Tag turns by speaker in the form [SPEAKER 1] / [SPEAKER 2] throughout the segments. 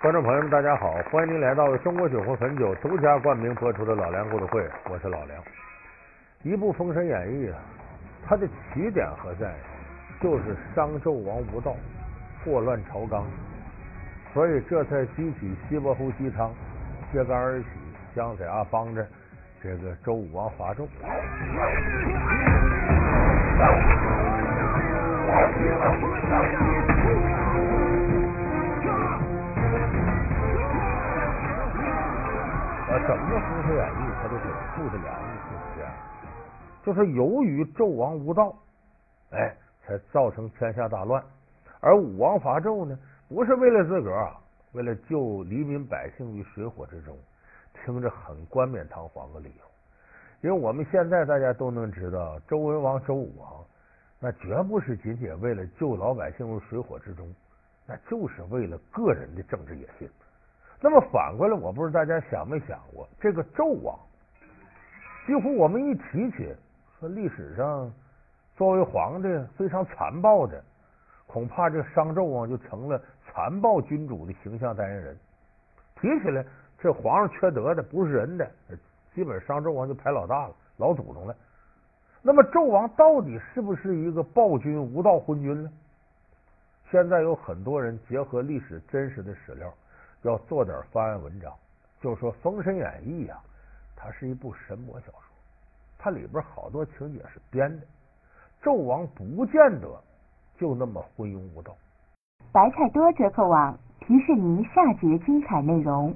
[SPEAKER 1] 观众朋友们，大家好，欢迎您来到中国酒或汾酒独家冠名播出的《老梁故事会》，我是老梁。一部《封神演义》啊，它的起点何在？就是商纣王无道，祸乱朝纲，所以这才激起西伯侯姬昌揭竿而起，姜子牙帮着这个周武王伐纣。啊，整个《封神演义》它的这个故事演绎就是，就是由于纣王无道，哎，才造成天下大乱。而武王伐纣呢，不是为了自个儿啊，为了救黎民百姓于水火之中，听着很冠冕堂皇的理由。因为我们现在大家都能知道，周文王、周武王那绝不是仅仅为了救老百姓于水火之中，那就是为了个人的政治野心。那么反过来，我不知道大家想没想过，这个纣王，几乎我们一提起说历史上作为皇帝非常残暴的，恐怕这商纣王就成了残暴君主的形象代言人。提起来，这皇上缺德的不是人的，基本商纣王就排老大了，老祖宗了。那么纣王到底是不是一个暴君、无道昏君呢？现在有很多人结合历史真实的史料。要做点翻案文章，就说《封神演义》呀，它是一部神魔小说，它里边好多情节是编的。纣王不见得就那么昏庸无道。
[SPEAKER 2] 白菜多折扣网提示您下节精彩内容。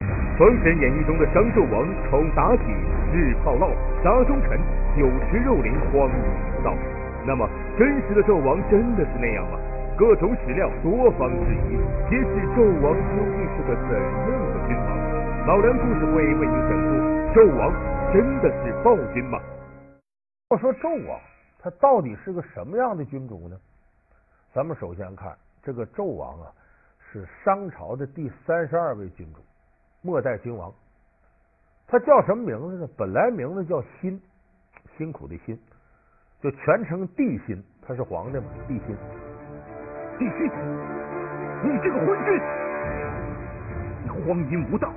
[SPEAKER 3] 《封神演义》中的商纣王宠妲己，日炮烙，杀忠臣，酒池肉林，荒淫无道。那么，真实的纣王真的是那样吗？各种史料多方质疑，揭示纣王究竟是个怎样的君王？老梁故事会为您讲述：纣王真的是暴君吗？
[SPEAKER 1] 要说纣王他到底是个什么样的君主呢？咱们首先看这个纣王啊，是商朝的第三十二位君主，末代君王。他叫什么名字呢？本来名字叫辛，辛苦的辛，就全称帝辛。他是皇帝嘛，帝辛。
[SPEAKER 4] 帝辛，你这个昏君，你荒淫无道，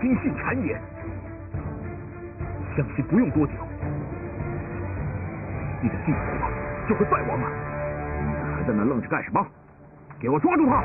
[SPEAKER 4] 轻信谗言，相信不用多久，你的帝国就会败亡了。你还在那愣着干什么？给我抓住他！